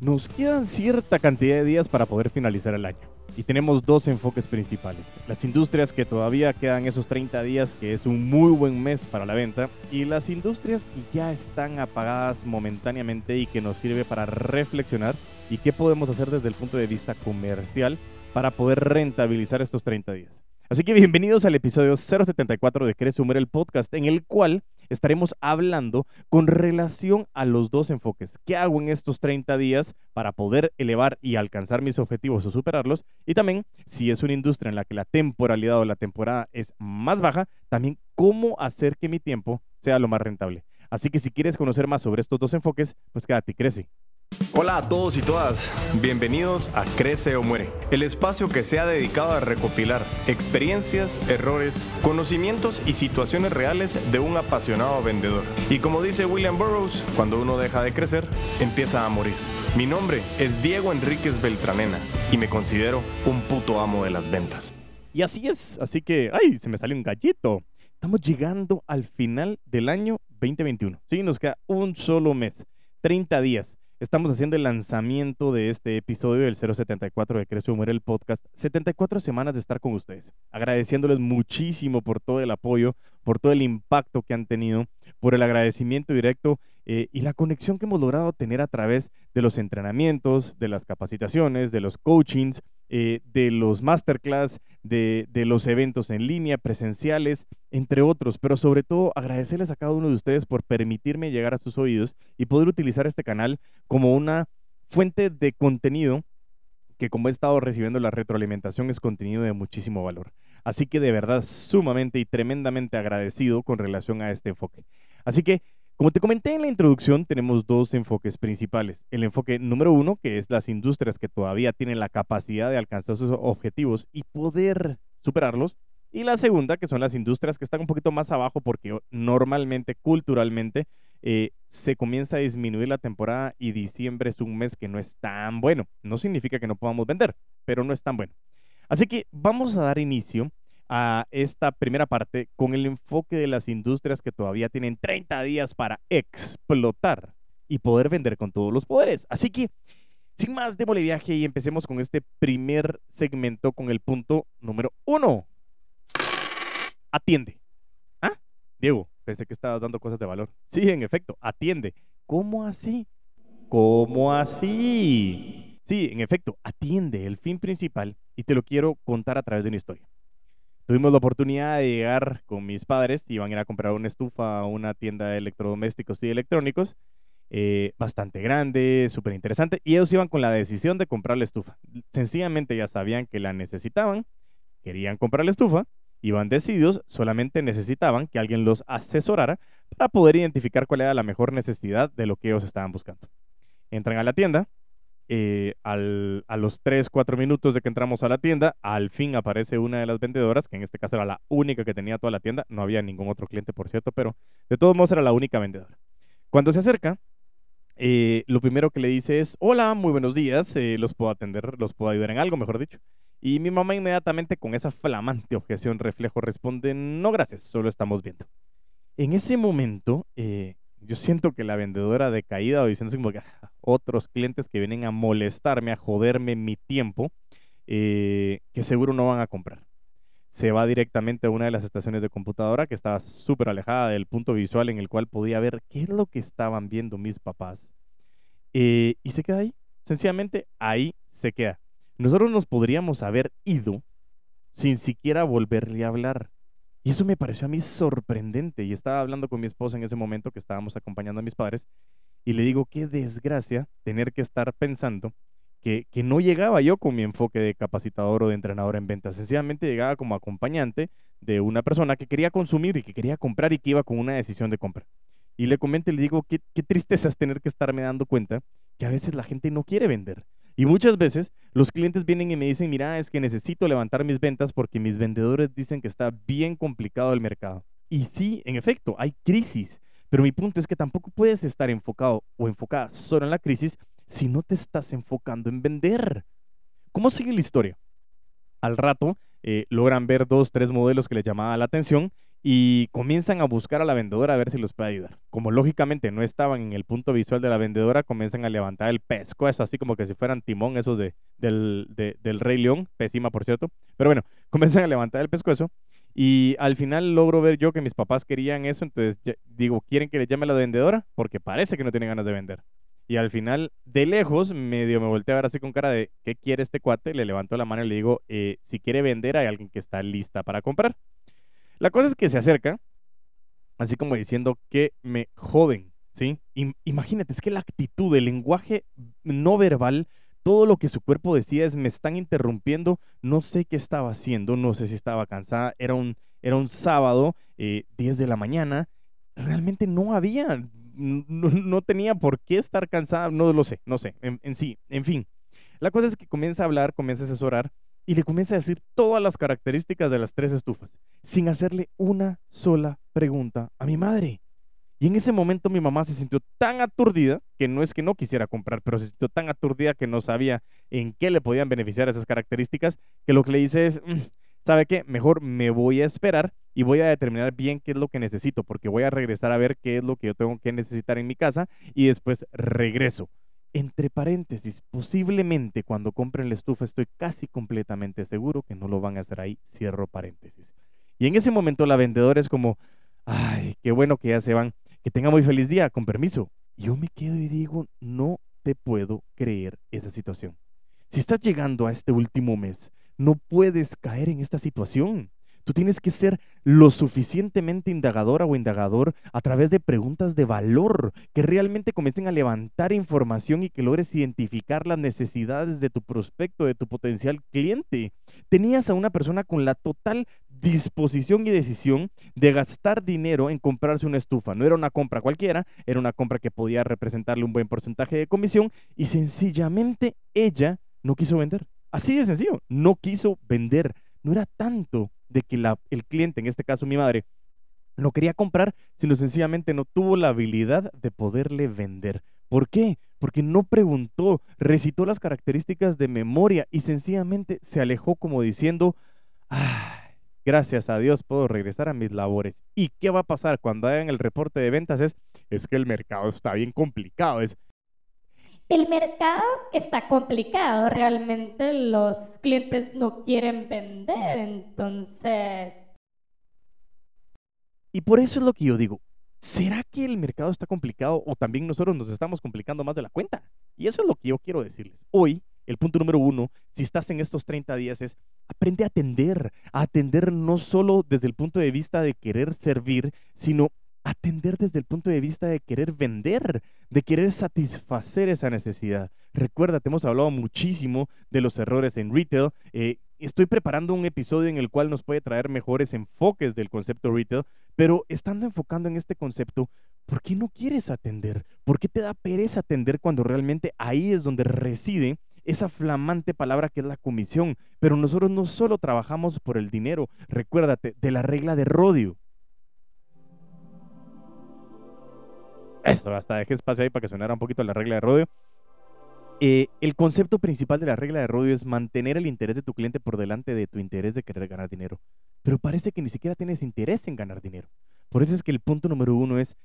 Nos quedan cierta cantidad de días para poder finalizar el año. Y tenemos dos enfoques principales. Las industrias que todavía quedan esos 30 días, que es un muy buen mes para la venta. Y las industrias que ya están apagadas momentáneamente y que nos sirve para reflexionar y qué podemos hacer desde el punto de vista comercial para poder rentabilizar estos 30 días. Así que bienvenidos al episodio 074 de Crece Humor, el podcast, en el cual estaremos hablando con relación a los dos enfoques. ¿Qué hago en estos 30 días para poder elevar y alcanzar mis objetivos o superarlos? Y también, si es una industria en la que la temporalidad o la temporada es más baja, también cómo hacer que mi tiempo sea lo más rentable. Así que si quieres conocer más sobre estos dos enfoques, pues quédate y crece. Hola a todos y todas, bienvenidos a Crece o Muere, el espacio que se ha dedicado a recopilar experiencias, errores, conocimientos y situaciones reales de un apasionado vendedor. Y como dice William Burroughs, cuando uno deja de crecer, empieza a morir. Mi nombre es Diego Enríquez Beltranena y me considero un puto amo de las ventas. Y así es, así que, ¡ay! Se me salió un gallito. Estamos llegando al final del año 2021. Sí, nos queda un solo mes, 30 días. Estamos haciendo el lanzamiento de este episodio del 074 de Crece Muere el podcast. 74 semanas de estar con ustedes. Agradeciéndoles muchísimo por todo el apoyo, por todo el impacto que han tenido, por el agradecimiento directo eh, y la conexión que hemos logrado tener a través de los entrenamientos, de las capacitaciones, de los coachings, eh, de los masterclass, de, de, los eventos en línea, presenciales, entre otros. Pero sobre todo agradecerles a cada uno de ustedes por permitirme llegar a sus oídos y poder utilizar este canal como una fuente de contenido que como he estado recibiendo la retroalimentación es contenido de muchísimo valor. Así que de verdad sumamente y tremendamente agradecido con relación a este enfoque. Así que como te comenté en la introducción, tenemos dos enfoques principales. El enfoque número uno, que es las industrias que todavía tienen la capacidad de alcanzar sus objetivos y poder superarlos. Y la segunda, que son las industrias que están un poquito más abajo porque normalmente, culturalmente, eh, se comienza a disminuir la temporada y diciembre es un mes que no es tan bueno. No significa que no podamos vender, pero no es tan bueno. Así que vamos a dar inicio a esta primera parte con el enfoque de las industrias que todavía tienen 30 días para explotar y poder vender con todos los poderes. Así que, sin más, démosle viaje y empecemos con este primer segmento con el punto número uno. Atiende. ¿Ah? Diego, pensé que estabas dando cosas de valor. Sí, en efecto, atiende. ¿Cómo así? ¿Cómo así? Sí, en efecto, atiende el fin principal y te lo quiero contar a través de una historia. Tuvimos la oportunidad de llegar con mis padres, iban a ir a comprar una estufa a una tienda de electrodomésticos y electrónicos, eh, bastante grande, súper interesante, y ellos iban con la decisión de comprar la estufa. Sencillamente ya sabían que la necesitaban, querían comprar la estufa, iban decididos, solamente necesitaban que alguien los asesorara para poder identificar cuál era la mejor necesidad de lo que ellos estaban buscando. Entran a la tienda, eh, al, a los 3, 4 minutos de que entramos a la tienda, al fin aparece una de las vendedoras, que en este caso era la única que tenía toda la tienda, no había ningún otro cliente, por cierto, pero de todos modos era la única vendedora. Cuando se acerca, eh, lo primero que le dice es, hola, muy buenos días, eh, los puedo atender, los puedo ayudar en algo, mejor dicho. Y mi mamá inmediatamente con esa flamante objeción reflejo responde, no gracias, solo estamos viendo. En ese momento, yo siento que la vendedora de caída o diciendo que ah, otros clientes que vienen a molestarme, a joderme mi tiempo, eh, que seguro no van a comprar. Se va directamente a una de las estaciones de computadora que estaba súper alejada del punto visual en el cual podía ver qué es lo que estaban viendo mis papás. Eh, y se queda ahí. Sencillamente ahí se queda. Nosotros nos podríamos haber ido sin siquiera volverle a hablar. Y eso me pareció a mí sorprendente. Y estaba hablando con mi esposa en ese momento que estábamos acompañando a mis padres. Y le digo, qué desgracia tener que estar pensando que, que, no llegaba yo con mi enfoque de capacitador o de entrenador en ventas. Sencillamente llegaba como acompañante de una persona que quería consumir y que quería comprar y que iba con una decisión de compra. Y le comento y le digo, qué, qué tristeza es tener que estarme dando cuenta que a veces la gente no quiere vender. Y muchas veces los clientes vienen y me dicen, mira, es que necesito levantar mis ventas porque mis vendedores dicen que está bien complicado el mercado. Y sí, en efecto, hay crisis. Pero mi punto es que tampoco puedes estar enfocado o enfocada solo en la crisis si no te estás enfocando en vender. ¿Cómo sigue la historia? Al rato eh, logran ver dos, tres modelos que les llamaba la atención y comienzan a buscar a la vendedora a ver si los puede ayudar. Como lógicamente no estaban en el punto visual de la vendedora, comienzan a levantar el pescuezo, así como que si fueran timón esos de, del, del Rey León, pésima por cierto. Pero bueno, comienzan a levantar el pescuezo y al final logro ver yo que mis papás querían eso, entonces digo, ¿quieren que le llame a la vendedora? Porque parece que no tiene ganas de vender. Y al final, de lejos, medio me volteé a ver así con cara de, ¿qué quiere este cuate? Le levanto la mano y le digo, eh, si quiere vender, hay alguien que está lista para comprar. La cosa es que se acerca, así como diciendo que me joden, ¿sí? imagínate, es que la actitud, el lenguaje no verbal, todo lo que su cuerpo decía es, me están interrumpiendo, no sé qué estaba haciendo, no sé si estaba cansada, era un, era un sábado, 10 eh, de la mañana, realmente no había no, tenía por qué estar cansada, no lo sé, no sé, en, sí, en fin. La cosa es que comienza a hablar, comienza a asesorar y le comienza a decir todas las características de las tres estufas, sin hacerle una sola pregunta a mi madre. Y en ese momento mi mamá se sintió tan aturdida, que no es que no quisiera comprar, pero se sintió tan aturdida que no sabía en qué le podían beneficiar esas características, que lo que le dice es, mm, ¿sabe qué? Mejor me voy a esperar y voy a determinar bien qué es lo que necesito, porque voy a regresar a ver qué es lo que yo tengo que necesitar en mi casa y después regreso. Entre paréntesis, posiblemente cuando compren la estufa estoy casi completamente seguro que no lo van a hacer ahí, cierro paréntesis. Y en ese momento la vendedora es como, ay, qué bueno que ya se van, que tenga muy feliz día, con permiso. yo me quedo y digo, no te puedo creer esa situación. Si estás llegando a este último mes no puedes caer en esta situación. Tú tienes que ser lo suficientemente indagadora o indagador a través de preguntas de valor que realmente comiencen a levantar información y que logres identificar las necesidades de tu prospecto, de tu potencial cliente. Tenías a una persona con la total disposición y decisión de gastar dinero en comprarse una estufa. No era una compra cualquiera, era una compra que podía representarle un buen porcentaje de comisión y sencillamente ella no quiso vender. Así de sencillo, no quiso vender. No era tanto de que el cliente, en este caso mi madre, no quería comprar, sino sencillamente no tuvo la habilidad de poderle vender. ¿Por qué? Porque no preguntó, recitó las características de memoria y sencillamente se alejó como diciendo, gracias a Dios puedo regresar a mis labores. ¿Y qué va a pasar cuando hagan el reporte de ventas? Es, es que el mercado está bien complicado. Es, el mercado está complicado, realmente los clientes no quieren vender, entonces... Y por eso es lo que yo digo, ¿será que el mercado está complicado o también nosotros nos estamos complicando más de la cuenta? Y eso es lo que yo quiero decirles. Hoy, el punto número uno, si estás en estos 30 días, es aprende a atender, a atender no solo desde el punto de vista de querer servir, sino atender desde el punto de vista de querer vender, de querer satisfacer esa necesidad. Recuerda, te hemos hablado muchísimo de los errores en retail. Eh, estoy preparando un episodio en el cual nos puede traer mejores enfoques del concepto retail, pero estando enfocando en este concepto, ¿por qué no quieres atender? ¿Por qué te da pereza atender cuando realmente ahí es donde reside esa flamante palabra que es la comisión? Pero nosotros no solo trabajamos por el dinero, recuérdate de la regla de Rodio. Eso, hasta dejé espacio ahí para que sonara un poquito la regla de rodeo. Eh, el concepto principal de la regla de rodeo es mantener el interés de tu cliente por delante de tu interés de querer ganar dinero. Pero parece que ni siquiera tienes interés en ganar dinero. Por eso es que el punto número uno es,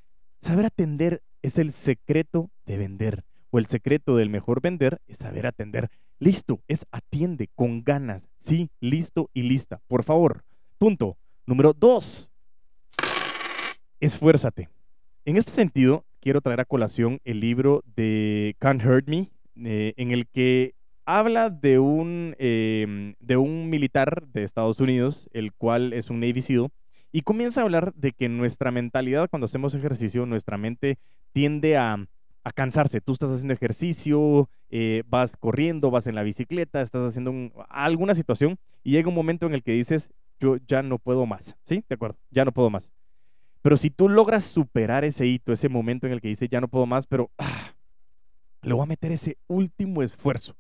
saber atender es el secreto de vender. O el secreto del mejor vender es saber atender. Listo, es atiende con ganas. Sí, listo y lista. Por favor. Punto. Número dos. Esfuérzate. En este sentido, quiero traer a colación el libro de Can't Hurt Me, eh, en el que habla de un, em, de un militar de Estados Unidos, el cual es un Navy SEAL, y comienza a hablar de que nuestra mentalidad cuando hacemos ejercicio, nuestra mente tiende a, cansarse. Tú estás haciendo ejercicio, eh, vas corriendo, vas en la bicicleta, estás haciendo alguna situación y llega un momento en el que dices, yo ya no puedo más, ¿sí? De acuerdo, ya no puedo más. Pero si tú logras superar ese hito, ese momento en el que dices, ya no puedo más, pero ah, le voy a meter ese último esfuerzo.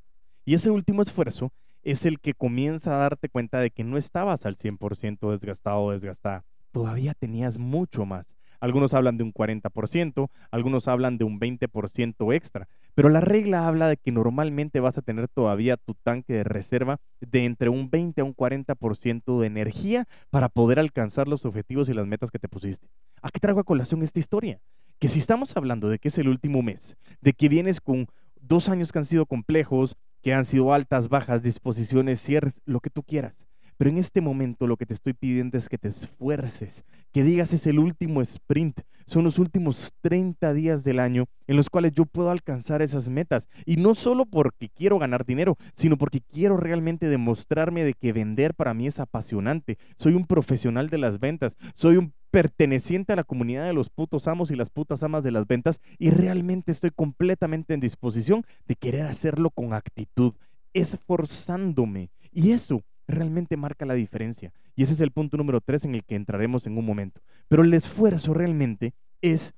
Y ese último esfuerzo es el que comienza a darte cuenta de que no estabas al 100% desgastado o desgastada. Todavía tenías mucho más. Algunos hablan de un 40%, algunos hablan de un 20% extra. Pero la regla habla de que normalmente vas a tener todavía tu tanque de reserva de entre un 20 a un 40% de energía para poder alcanzar los objetivos y las metas que te pusiste. ¿A qué traigo a colación esta historia? Que si estamos hablando de que es el último mes, de que vienes con dos años que han sido complejos, que han sido altas, bajas, disposiciones, cierres, lo que tú quieras pero en este momento lo que te estoy pidiendo es que te esfuerces, que digas es el último sprint, son los últimos 30 días del año en los cuales yo puedo alcanzar esas metas. Y no solo porque quiero ganar dinero, sino porque quiero realmente demostrarme de que vender para mí es apasionante. Soy un profesional de las ventas, soy un perteneciente a la comunidad de los putos amos y las putas amas de las ventas y realmente estoy completamente en disposición de querer hacerlo con actitud, esforzándome. Y eso realmente marca la diferencia. Y ese es el punto número tres en el que entraremos en un momento. Pero el esfuerzo realmente es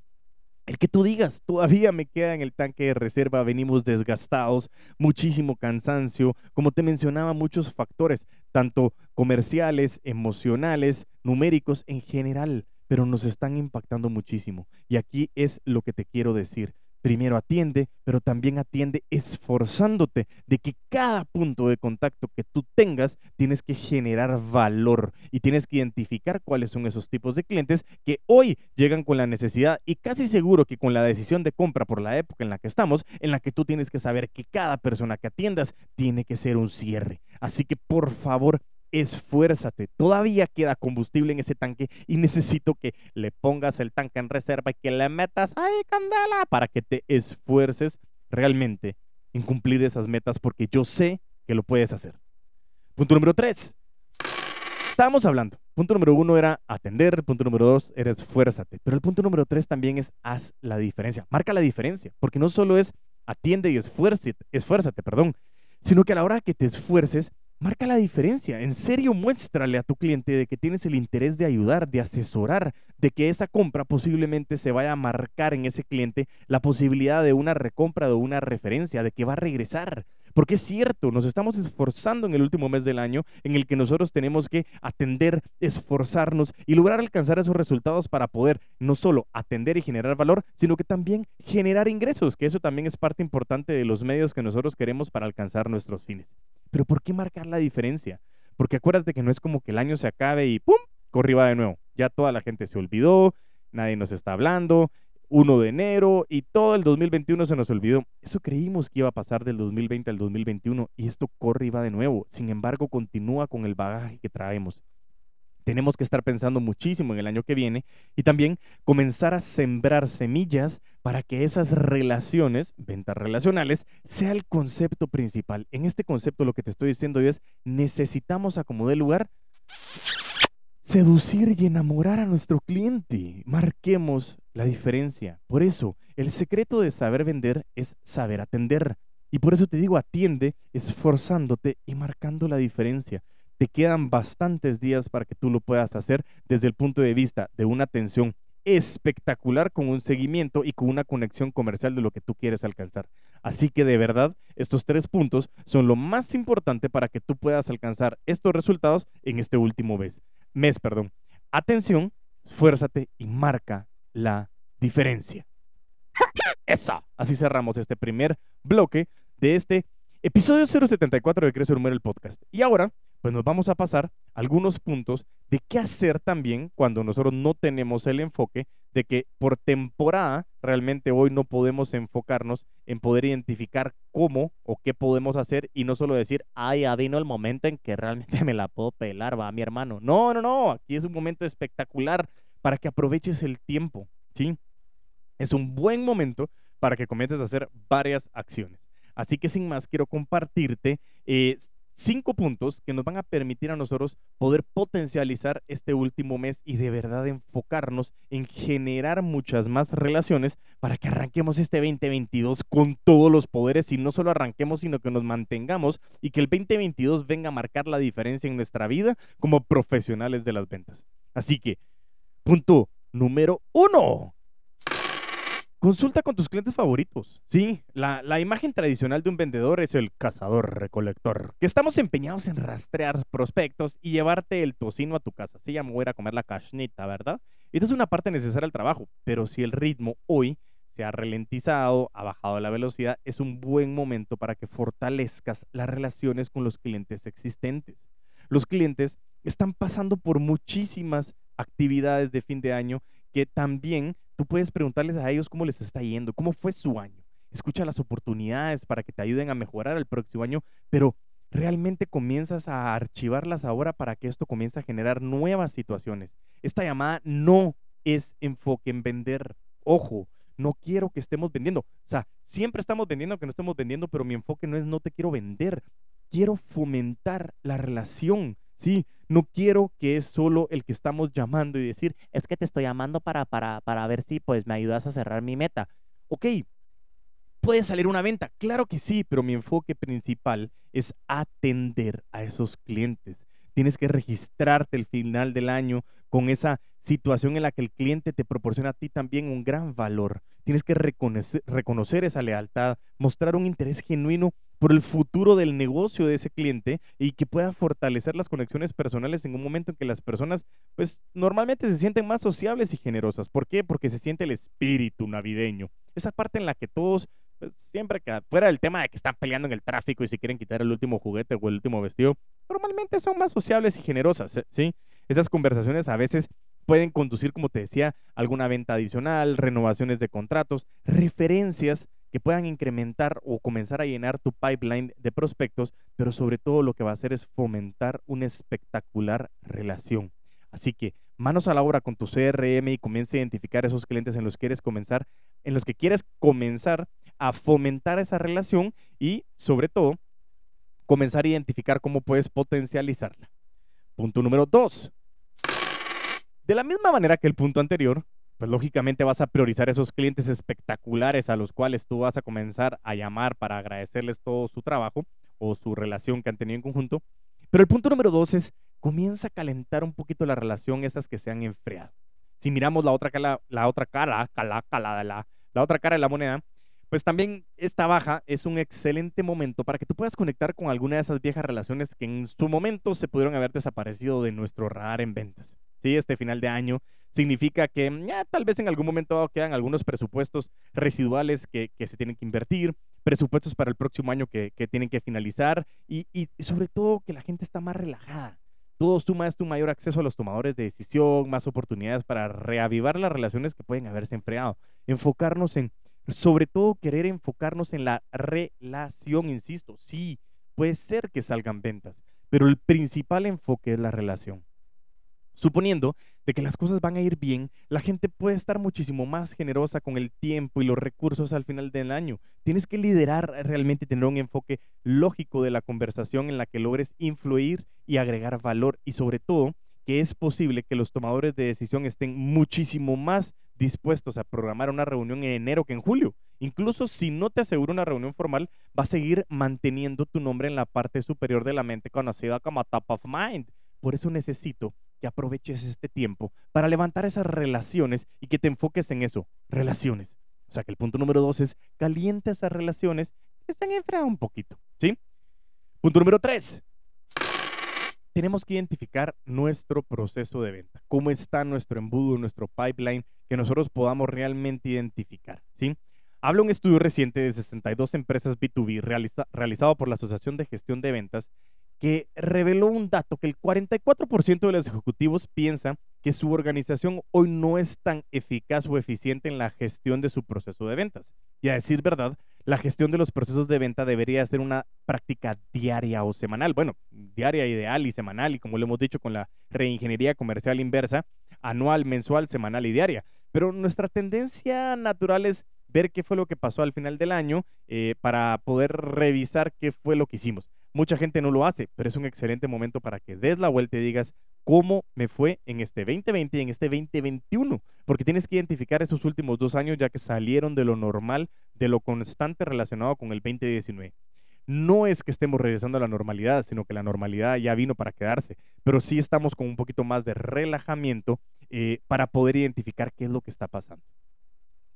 el que tú digas, todavía me queda en el tanque de reserva, venimos desgastados, muchísimo cansancio, como te mencionaba, muchos factores, tanto comerciales, emocionales, numéricos en general, pero nos están impactando muchísimo. Y aquí es lo que te quiero decir primero atiende, pero también atiende esforzándote de que cada punto de contacto que tú tengas tienes que generar valor y tienes que identificar cuáles son esos tipos de clientes que hoy llegan con la necesidad y casi seguro que con la decisión de compra por la época en la que estamos, en la que tú tienes que saber que cada persona que atiendas tiene que ser un cierre. Así que por favor, esfuérzate. Todavía queda combustible en ese tanque y necesito que le pongas el tanque en reserva y que le metas ahí candela para que te esfuerces realmente en cumplir esas metas porque yo sé que lo puedes hacer. Punto número tres. Estábamos hablando. Punto número uno era atender. Punto número dos era esfuérzate. Pero el punto número tres también es haz la diferencia. Marca la diferencia. Porque no solo es atiende y esfuérzate, esfuérzate, perdón, sino que a la hora que te esfuerces, Marca la diferencia. En serio, muéstrale a tu cliente de que tienes el interés de ayudar, de asesorar, de que esa compra posiblemente se vaya a marcar en ese cliente la posibilidad de una recompra, de una referencia, de que va a regresar. Porque es cierto, nos estamos esforzando en el último mes del año en el que nosotros tenemos que atender, esforzarnos y lograr alcanzar esos resultados para poder no solo atender y generar valor, sino que también generar ingresos, que eso también es parte importante de los medios que nosotros queremos para alcanzar nuestros fines. Pero ¿por qué marcar la diferencia? Porque acuérdate que no es como que el año se acabe y ¡pum! corriba de nuevo. Ya toda la gente se olvidó, nadie nos está hablando, 1 de enero y todo el 2021 se nos olvidó. Eso creímos que iba a pasar del 2020 al 2021 y esto corre y va de nuevo. Sin embargo, continúa con el bagaje que traemos tenemos que estar pensando muchísimo en el año que viene y también comenzar a sembrar semillas para que esas relaciones, ventas relacionales, sea el concepto principal. En este concepto lo que te estoy diciendo es, necesitamos acomodar lugar, seducir y enamorar a nuestro cliente. Marquemos la diferencia. Por eso, el secreto de saber vender es saber atender. Y por eso te digo, atiende esforzándote y marcando la diferencia te quedan bastantes días para que tú lo puedas hacer desde el punto de vista de una atención espectacular con un seguimiento y con una conexión comercial de lo que tú quieres alcanzar. Así que de verdad, estos tres puntos son lo más importante para que tú puedas alcanzar estos resultados en este último mes. Mes, perdón. Atención, esfuérzate y marca la diferencia. Esa. Así cerramos este primer bloque de este episodio 074 de Crecer Humor el podcast. Y ahora pues nos vamos a pasar algunos puntos de qué hacer también cuando nosotros no tenemos el enfoque de que por temporada realmente hoy no podemos enfocarnos en poder identificar cómo o qué podemos hacer y no solo decir, ay, ya vino el momento en que realmente me la puedo pelar, va mi hermano. No, no, no, aquí es un momento espectacular para que aproveches el tiempo, ¿sí? Es un buen momento para que comiences a hacer varias acciones. Así que sin más, quiero compartirte eh, cinco puntos que nos van a permitir a nosotros poder potencializar este último mes y de verdad enfocarnos en generar muchas más relaciones para que arranquemos este 2022 con todos los poderes y no solo arranquemos, sino que nos mantengamos y que el 2022 venga a marcar la diferencia en nuestra vida como profesionales de las ventas. Así que, punto número uno. Consulta con tus clientes favoritos. Sí, la, imagen tradicional de un vendedor es el cazador-recolector, que estamos empeñados en rastrear prospectos y llevarte el tocino a tu casa. Sí, ya me voy a comer la cashnita, ¿verdad? Esta es una parte necesaria del trabajo, pero si el ritmo hoy se ha ralentizado, ha bajado la velocidad, es un buen momento para que fortalezcas las relaciones con los clientes existentes. Los clientes están pasando por muchísimas actividades de fin de año que también tú puedes preguntarles a ellos cómo les está yendo, cómo fue su año. Escucha las oportunidades para que te ayuden a mejorar el próximo año, pero realmente comienzas a archivarlas ahora para que esto comience a generar nuevas situaciones. Esta llamada no es enfoque en vender. Ojo, no quiero que estemos vendiendo. O sea, siempre estamos vendiendo que no estemos vendiendo, pero mi enfoque no es no te quiero vender. Quiero fomentar la relación. Sí, no quiero que es solo el que estamos llamando y decir, es que te estoy llamando para, para, para ver si pues me ayudas a cerrar mi meta. Ok, puede salir una venta, claro que sí, pero mi enfoque principal es atender a esos clientes. Tienes que registrarte el final del año con esa situación en la que el cliente te proporciona a ti también un gran valor. Tienes que reconocer, reconocer, esa lealtad, mostrar un interés genuino por el futuro del negocio de ese cliente y que pueda fortalecer las conexiones personales en un momento en que las personas, pues normalmente se sienten más sociables y generosas. ¿Por qué? Porque se siente el espíritu navideño. Esa parte en la que todos, pues, siempre que fuera del tema de que están peleando en el tráfico y si quieren quitar el último juguete o el último vestido, normalmente son más sociables y generosas, ¿sí? Esas conversaciones a veces pueden conducir, como te decía, alguna venta adicional, renovaciones de contratos, referencias que puedan incrementar o comenzar a llenar tu pipeline de prospectos, pero sobre todo lo que va a hacer es fomentar una espectacular relación. Así que manos a la obra con tu CRM y comienza a identificar esos clientes en los que quieres comenzar, en los que quieres comenzar a fomentar esa relación y sobre todo comenzar a identificar cómo puedes potencializarla. Punto número dos. De la misma manera que el punto anterior, pues lógicamente vas a priorizar esos clientes espectaculares a los cuales tú vas a comenzar a llamar para agradecerles todo su trabajo o su relación que han tenido en conjunto. Pero el punto número dos es, comienza a calentar un poquito la relación esas que se han enfriado. Si miramos la otra la otra cara, cala, cala, la, la otra cara de la moneda, pues también esta baja es un excelente momento para que tú puedas conectar con alguna de esas viejas relaciones que en su momento se pudieron haber desaparecido de nuestro radar en ventas. Sí, este final de año significa que ya, tal vez en algún momento quedan algunos presupuestos residuales que, se tienen que invertir, presupuestos para el próximo año que, tienen que finalizar y, y, sobre todo que la gente está más relajada. Todo suma es tu mayor acceso a los tomadores de decisión, más oportunidades para reavivar las relaciones que pueden haberse enfriado. Enfocarnos en, sobre todo querer enfocarnos en la relación, insisto. Sí, puede ser que salgan ventas, pero el principal enfoque es la relación. Suponiendo de que las cosas van a ir bien, la gente puede estar muchísimo más generosa con el tiempo y los recursos al final del año. Tienes que liderar realmente, tener un enfoque lógico de la conversación en la que logres influir y agregar valor y sobre todo que es posible que los tomadores de decisión estén muchísimo más dispuestos a programar una reunión en enero que en julio. Incluso si no te aseguro una reunión formal, va a seguir manteniendo tu nombre en la parte superior de la mente conocida como top of mind. Por eso necesito que aproveches este tiempo para levantar esas relaciones y que te enfoques en eso, relaciones. O sea que el punto número dos es calienta esas relaciones que están enfriadas un poquito, ¿sí? Punto número tres. Tenemos que identificar nuestro proceso de venta, cómo está nuestro embudo, nuestro pipeline, que nosotros podamos realmente identificar, ¿sí? Habla un estudio reciente de 62 empresas B2B realizado por la Asociación de Gestión de Ventas que reveló un dato que el 44% de los ejecutivos piensa que su organización hoy no es tan eficaz o eficiente en la gestión de su proceso de ventas. Y a decir verdad, la gestión de los procesos de venta debería ser una práctica diaria o semanal. Bueno, diaria ideal y semanal, y como lo hemos dicho con la reingeniería comercial inversa, anual, mensual, semanal y diaria. Pero nuestra tendencia natural es ver qué fue lo que pasó al final del año eh, para poder revisar qué fue lo que hicimos. Mucha gente no lo hace, pero es un excelente momento para que des la vuelta y digas cómo me fue en este 2020 y en este 2021, porque tienes que identificar esos últimos dos años ya que salieron de lo normal, de lo constante relacionado con el 2019. No es que estemos regresando a la normalidad, sino que la normalidad ya vino para quedarse, pero sí estamos con un poquito más de relajamiento eh, para poder identificar qué es lo que está pasando.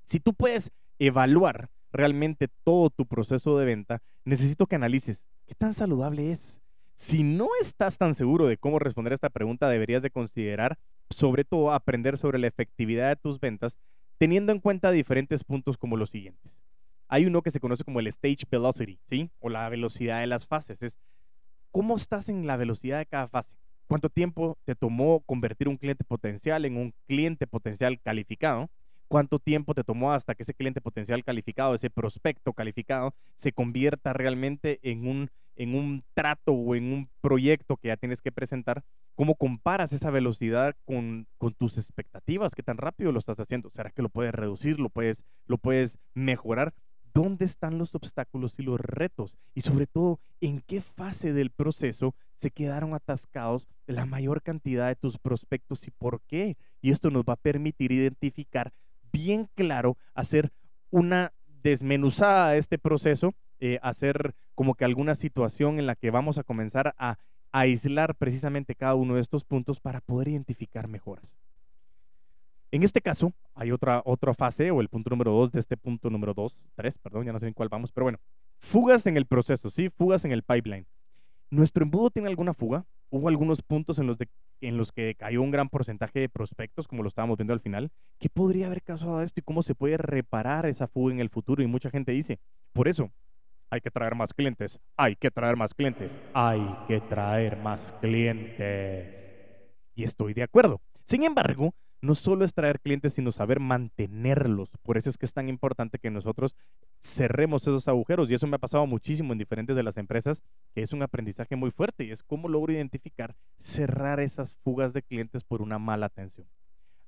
Si tú puedes evaluar realmente todo tu proceso de venta, necesito que analices qué tan saludable es. Si no estás tan seguro de cómo responder a esta pregunta, deberías de considerar, sobre todo, aprender sobre la efectividad de tus ventas, teniendo en cuenta diferentes puntos como los siguientes. Hay uno que se conoce como el stage velocity, ¿sí? O la velocidad de las fases. Es cómo estás en la velocidad de cada fase. ¿Cuánto tiempo te tomó convertir un cliente potencial en un cliente potencial calificado? Cuánto tiempo te tomó hasta que ese cliente potencial calificado, ese prospecto calificado, se convierta realmente en un, en un trato o en un proyecto que ya tienes que presentar. ¿Cómo comparas esa velocidad con, con tus expectativas? ¿Qué tan rápido lo estás haciendo? ¿Será que lo puedes reducir? ¿Lo puedes, lo puedes mejorar? ¿Dónde están los obstáculos y los retos? Y sobre todo, ¿en qué fase del proceso se quedaron atascados la mayor cantidad de tus prospectos y por qué? Y esto nos va a permitir identificar bien claro, hacer una desmenuzada de este proceso, eh, hacer como que alguna situación en la que vamos a comenzar a, aislar precisamente cada uno de estos puntos para poder identificar mejoras. En este caso, hay otra, otra fase, o el punto número dos de este punto número dos, tres, perdón, ya no sé en cuál vamos, pero bueno, fugas en el proceso, ¿sí? Fugas en el pipeline. ¿Nuestro embudo tiene alguna fuga? hubo algunos puntos en los, que cayó un gran porcentaje de prospectos, como lo estábamos viendo al final. ¿Qué podría haber causado esto y cómo se puede reparar esa fuga en el futuro? Y mucha gente dice, por eso, hay que traer más clientes, hay que traer más clientes, hay que traer más clientes. Y estoy de acuerdo. Sin embargo, no solo es traer clientes, sino saber mantenerlos. Por eso es que es tan importante que nosotros cerremos esos agujeros. Y eso me ha pasado muchísimo en diferentes de las empresas, que es un aprendizaje muy fuerte y es cómo logro identificar, cerrar esas fugas de clientes por una mala atención.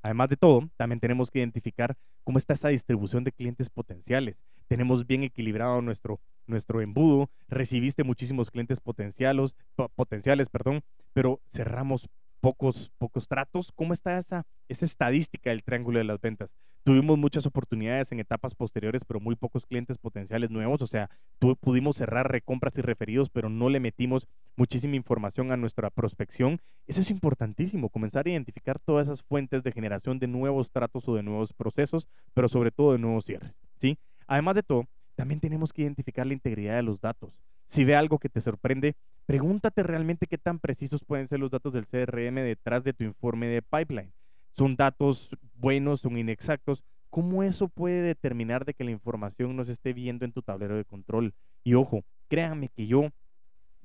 Además de todo, también tenemos que identificar cómo está esa distribución de clientes potenciales. Tenemos bien equilibrado nuestro, nuestro embudo, recibiste muchísimos clientes potenciales, potenciales, perdón, pero cerramos pocos, pocos tratos. ¿Cómo está esa, esa estadística del triángulo de las ventas? Tuvimos muchas oportunidades en etapas posteriores, pero muy pocos clientes potenciales nuevos. O sea, pudimos cerrar recompras y referidos, pero no le metimos muchísima información a nuestra prospección. Eso es importantísimo, comenzar a identificar todas esas fuentes de generación de nuevos tratos o de nuevos procesos, pero sobre todo de nuevos cierres. ¿sí? Además de todo, también tenemos que identificar la integridad de los datos. Si ve algo que te sorprende, pregúntate realmente qué tan precisos pueden ser los datos del CRM detrás de tu informe de pipeline. ¿Son datos buenos, son inexactos? ¿Cómo eso puede determinar de que la información no se esté viendo en tu tablero de control? Y ojo, créanme que yo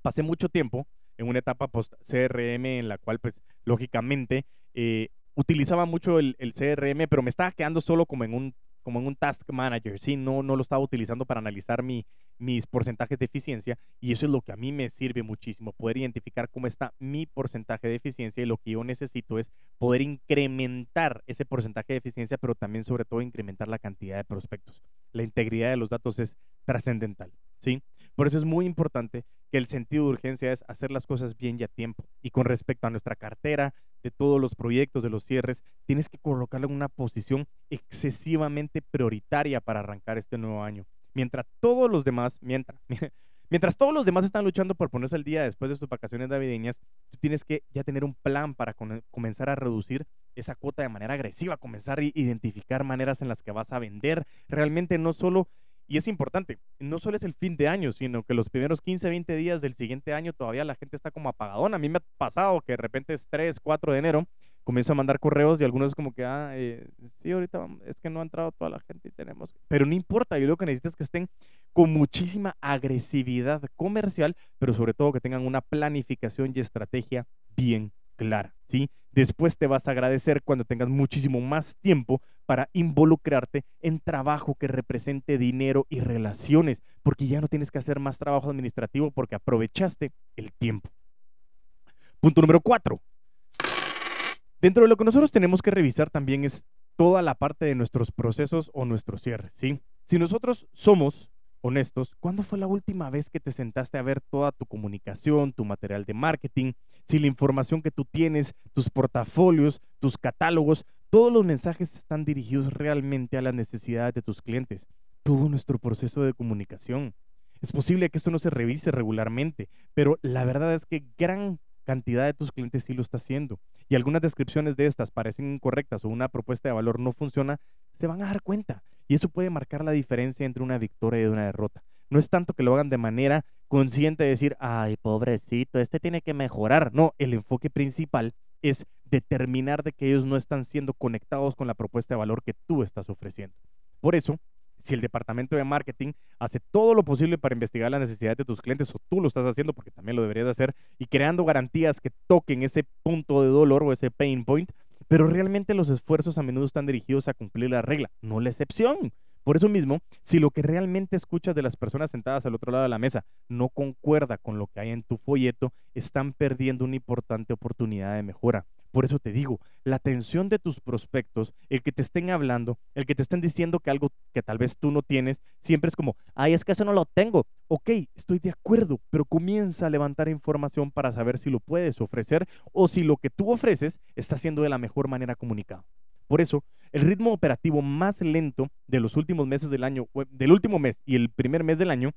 pasé mucho tiempo en una etapa post CRM en la cual, pues, lógicamente, eh, utilizaba mucho el, el, CRM, pero me estaba quedando solo como en un como en un task manager, ¿sí? No, no lo estaba utilizando para analizar mi, mis porcentajes de eficiencia y eso es lo que a mí me sirve muchísimo, poder identificar cómo está mi porcentaje de eficiencia y lo que yo necesito es poder incrementar ese porcentaje de eficiencia, pero también sobre todo incrementar la cantidad de prospectos. La integridad de los datos es trascendental, ¿sí? Por eso es muy importante que el sentido de urgencia es hacer las cosas bien y a tiempo. Y con respecto a nuestra cartera, de todos los proyectos, de los cierres, tienes que colocarlo en una posición excesivamente prioritaria para arrancar este nuevo año. Mientras todos los demás, mientras, mientras todos los demás están luchando por ponerse al día después de sus vacaciones navideñas, tú tienes que ya tener un plan para comenzar a reducir esa cuota de manera agresiva, comenzar a identificar maneras en las que vas a vender. Realmente no solo y es importante, no solo es el fin de año, sino que los primeros 15, 20 días del siguiente año todavía la gente está como apagadona. A mí me ha pasado que de repente es 3, 4 de enero, comienzo a mandar correos y algunos como que, ah, eh, sí, ahorita es que no ha entrado toda la gente y tenemos... Pero no importa, yo lo que necesito es que estén con muchísima agresividad comercial, pero sobre todo que tengan una planificación y estrategia bien clara, ¿sí? Después te vas a agradecer cuando tengas muchísimo más tiempo para involucrarte en trabajo que represente dinero y relaciones, porque ya no tienes que hacer más trabajo administrativo porque aprovechaste el tiempo. Punto número cuatro. Dentro de lo que nosotros tenemos que revisar también es toda la parte de nuestros procesos o nuestros cierres, ¿sí? Si nosotros somos honestos, ¿cuándo fue la última vez que te sentaste a ver toda tu comunicación, tu material de marketing, si la información que tú tienes, tus portafolios, tus catálogos, todos los mensajes están dirigidos realmente a las necesidades de tus clientes? Todo nuestro proceso de comunicación. Es posible que esto no se revise regularmente, pero la verdad es que gran cantidad de tus clientes sí lo está haciendo. Y algunas descripciones de estas parecen incorrectas o una propuesta de valor no funciona, se van a dar cuenta. Y eso puede marcar la diferencia entre una victoria y una derrota. No es tanto que lo hagan de manera consciente de decir, ay, pobrecito, este tiene que mejorar. No, el enfoque principal es determinar de que ellos no están siendo conectados con la propuesta de valor que tú estás ofreciendo. Por eso, si el departamento de marketing hace todo lo posible para investigar las necesidades de tus clientes o tú lo estás haciendo porque también lo deberías hacer y creando garantías que toquen ese punto de dolor o ese pain point, pero realmente los esfuerzos a menudo están dirigidos a cumplir la regla, no la excepción. Por eso mismo, si lo que realmente escuchas de las personas sentadas al otro lado de la mesa no concuerda con lo que hay en tu folleto, están perdiendo una importante oportunidad de mejora. Por eso te digo, la atención de tus prospectos, el que te estén hablando, el que te estén diciendo que algo que tal vez tú no tienes, siempre es como, ay, es que eso no lo tengo. Ok, estoy de acuerdo, pero comienza a levantar información para saber si lo puedes ofrecer o si lo que tú ofreces está siendo de la mejor manera comunicado. Por eso, el ritmo operativo más lento de los últimos meses del año, del último mes y el primer mes del año,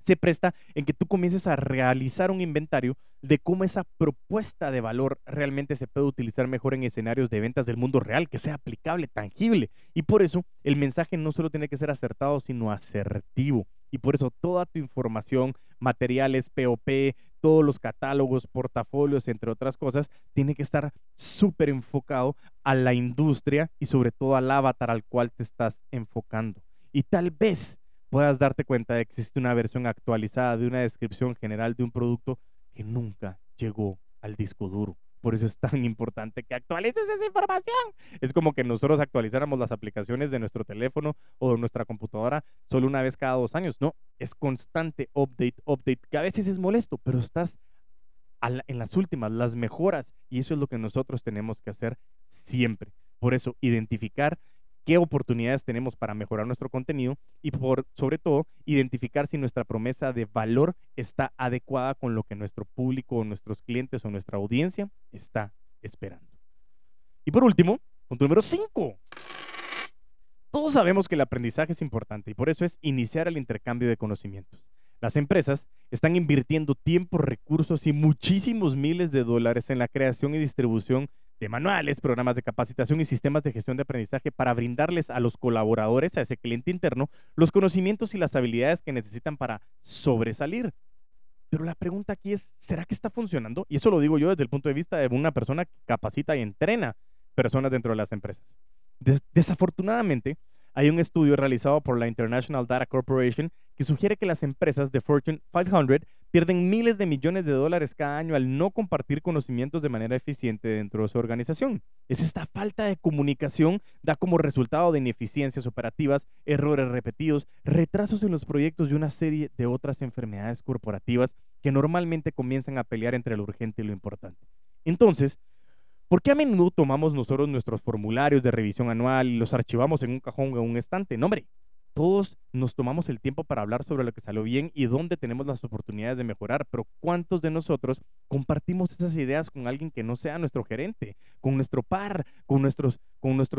se presta en que tú comiences a realizar un inventario de cómo esa propuesta de valor realmente se puede utilizar mejor en escenarios de ventas del mundo real, que sea aplicable, tangible. Y por eso el mensaje no solo tiene que ser acertado, sino asertivo. Y por eso toda tu información, materiales, POP, todos los catálogos, portafolios, entre otras cosas, tiene que estar súper enfocado a la industria y sobre todo al avatar al cual te estás enfocando. Y tal vez puedas darte cuenta de que existe una versión actualizada de una descripción general de un producto que nunca llegó al disco duro. Por eso es tan importante que actualices esa información. Es como que nosotros actualizáramos las aplicaciones de nuestro teléfono o de nuestra computadora solo una vez cada dos años. No, es constante update, update, que a veces es molesto, pero estás en las últimas, las mejoras. Y eso es lo que nosotros tenemos que hacer siempre. Por eso, identificar qué oportunidades tenemos para mejorar nuestro contenido y por sobre todo identificar si nuestra promesa de valor está adecuada con lo que nuestro público nuestros clientes o nuestra audiencia está esperando. Y por último, punto número 5. Todos sabemos que el aprendizaje es importante y por eso es iniciar el intercambio de conocimientos. Las empresas están invirtiendo tiempo, recursos y muchísimos miles de dólares en la creación y distribución de manuales, programas de capacitación y sistemas de gestión de aprendizaje para brindarles a los colaboradores, a ese cliente interno, los conocimientos y las habilidades que necesitan para sobresalir. Pero la pregunta aquí es, ¿será que está funcionando? Y eso lo digo yo desde el punto de vista de una persona que capacita y entrena personas dentro de las empresas. desafortunadamente, hay un estudio realizado por la International Data Corporation que sugiere que las empresas de Fortune 500 pierden miles de millones de dólares cada año al no compartir conocimientos de manera eficiente dentro de su organización. Es esta falta de comunicación da como resultado de ineficiencias operativas, errores repetidos, retrasos en los proyectos y una serie de otras enfermedades corporativas que normalmente comienzan a pelear entre lo urgente y lo importante. Entonces, ¿Por qué a menudo tomamos nosotros nuestros formularios de revisión anual y los archivamos en un cajón o en un estante? No, hombre, todos nos tomamos el tiempo para hablar sobre lo que salió bien y dónde tenemos las oportunidades de mejorar, pero ¿cuántos de nosotros compartimos esas ideas con alguien que no sea nuestro gerente, con nuestro par, con nuestros,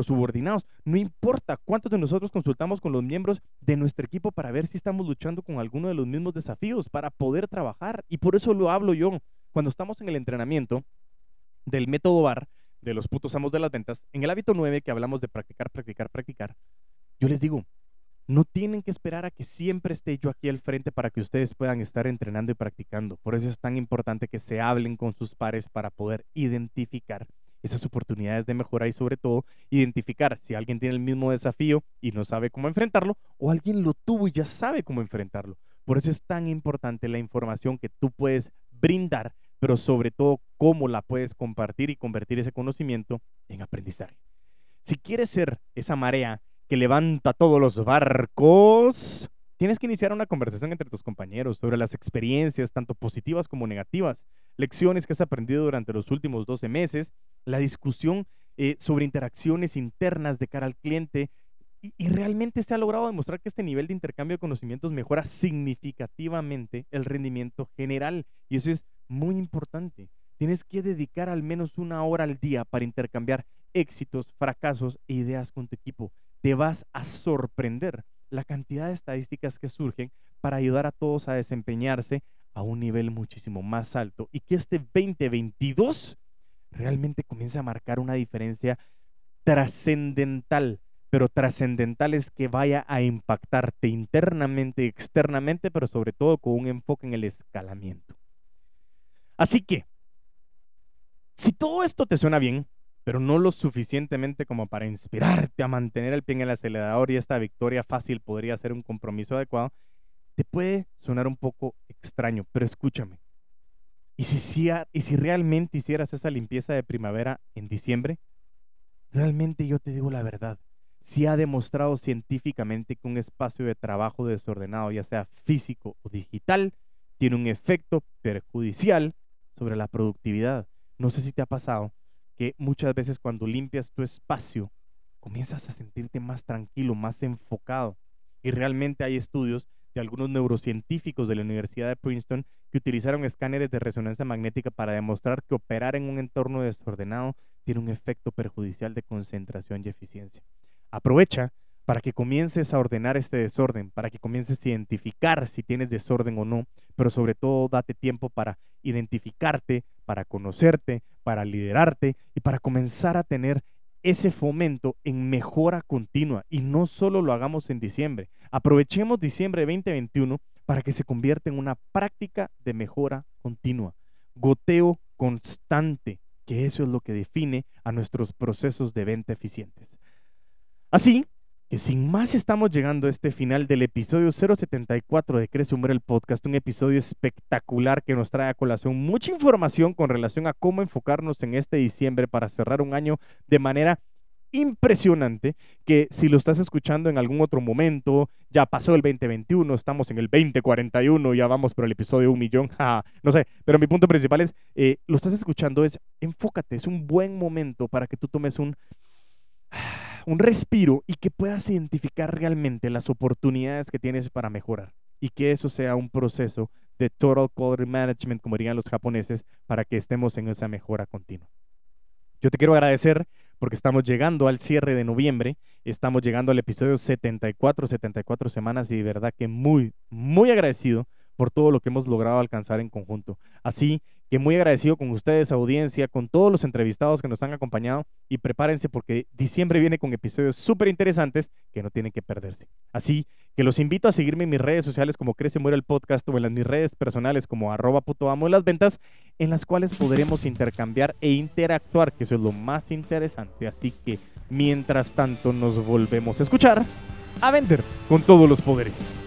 subordinados? No importa cuántos de nosotros consultamos con los miembros de nuestro equipo para ver si estamos luchando con alguno de los mismos desafíos para poder trabajar. Y por eso lo hablo yo. Cuando estamos en el entrenamiento, del método VAR, de los putos amos de las ventas, en el hábito 9 que hablamos de practicar, practicar, practicar, yo les digo, no tienen que esperar a que siempre esté yo aquí al frente para que ustedes puedan estar entrenando y practicando. Por eso es tan importante que se hablen con sus pares para poder identificar esas oportunidades de mejora y sobre todo identificar si alguien tiene el mismo desafío y no sabe cómo enfrentarlo o alguien lo tuvo y ya sabe cómo enfrentarlo. Por eso es tan importante la información que tú puedes brindar pero sobre todo cómo la puedes compartir y convertir ese conocimiento en aprendizaje. Si quieres ser esa marea que levanta todos los barcos, tienes que iniciar una conversación entre tus compañeros sobre las experiencias, tanto positivas como negativas, lecciones que has aprendido durante los últimos 12 meses, la discusión eh, sobre interacciones internas de cara al cliente, y, realmente se ha logrado demostrar que este nivel de intercambio de conocimientos mejora significativamente el rendimiento general. Y eso es muy importante. Tienes que dedicar al menos una hora al día para intercambiar éxitos, fracasos e ideas con tu equipo. Te vas a sorprender la cantidad de estadísticas que surgen para ayudar a todos a desempeñarse a un nivel muchísimo más alto y que este 2022 realmente comience a marcar una diferencia trascendental pero trascendentales que vaya a impactarte internamente externamente, pero sobre todo con un enfoque en el escalamiento. Así que, si todo esto te suena bien, pero no lo suficientemente como para inspirarte a mantener el pie en el acelerador y esta victoria fácil podría ser un compromiso adecuado, te puede sonar un poco extraño, pero escúchame. ¿Y si, y si realmente hicieras esa limpieza de primavera en diciembre? Realmente yo te digo la verdad si ha demostrado científicamente que un espacio de trabajo desordenado, ya sea físico o digital, tiene un efecto perjudicial sobre la productividad. No sé si te ha pasado que muchas veces cuando limpias tu espacio, comienzas a sentirte más tranquilo, más enfocado. Y realmente hay estudios de algunos neurocientíficos de la Universidad de Princeton que utilizaron escáneres de resonancia magnética para demostrar que operar en un entorno desordenado tiene un efecto perjudicial de concentración y eficiencia. Aprovecha para que comiences a ordenar este desorden, para que comiences a identificar si tienes desorden o no, pero sobre todo date tiempo para identificarte, para conocerte, para liderarte y para comenzar a tener ese fomento en mejora continua y no solo lo hagamos en diciembre. Aprovechemos diciembre 2021 para que se convierta en una práctica de mejora continua, goteo constante, que eso es lo que define a nuestros procesos de venta eficientes. Así que sin más estamos llegando a este final del episodio 074 de Crece el Podcast, un episodio espectacular que nos trae a colación mucha información con relación a cómo enfocarnos en este diciembre para cerrar un año de manera impresionante que si lo estás escuchando en algún otro momento, ya pasó el 2021, estamos en el 2041, ya vamos por el episodio un millón, no sé, pero mi punto principal es, eh, lo estás escuchando es, enfócate, es un buen momento para que tú tomes un un respiro y que puedas identificar realmente las oportunidades que tienes para mejorar y que eso sea un proceso de total quality management, como dirían los japoneses, para que estemos en esa mejora continua. Yo te quiero agradecer porque estamos llegando al cierre de noviembre, estamos llegando al episodio 74, 74 semanas y de verdad que muy, muy agradecido por todo lo que hemos logrado alcanzar en conjunto. Así que muy agradecido con ustedes, audiencia, con todos los entrevistados que nos han acompañado y prepárense porque diciembre viene con episodios súper interesantes que no tienen que perderse. Así que los invito a seguirme en mis redes sociales como Crece Muere el Podcast o en las mis redes personales como arroba puto amo de las ventas, en las cuales podremos intercambiar e interactuar, que eso es lo más interesante. Así que mientras tanto nos volvemos a escuchar, a vender con todos los poderes.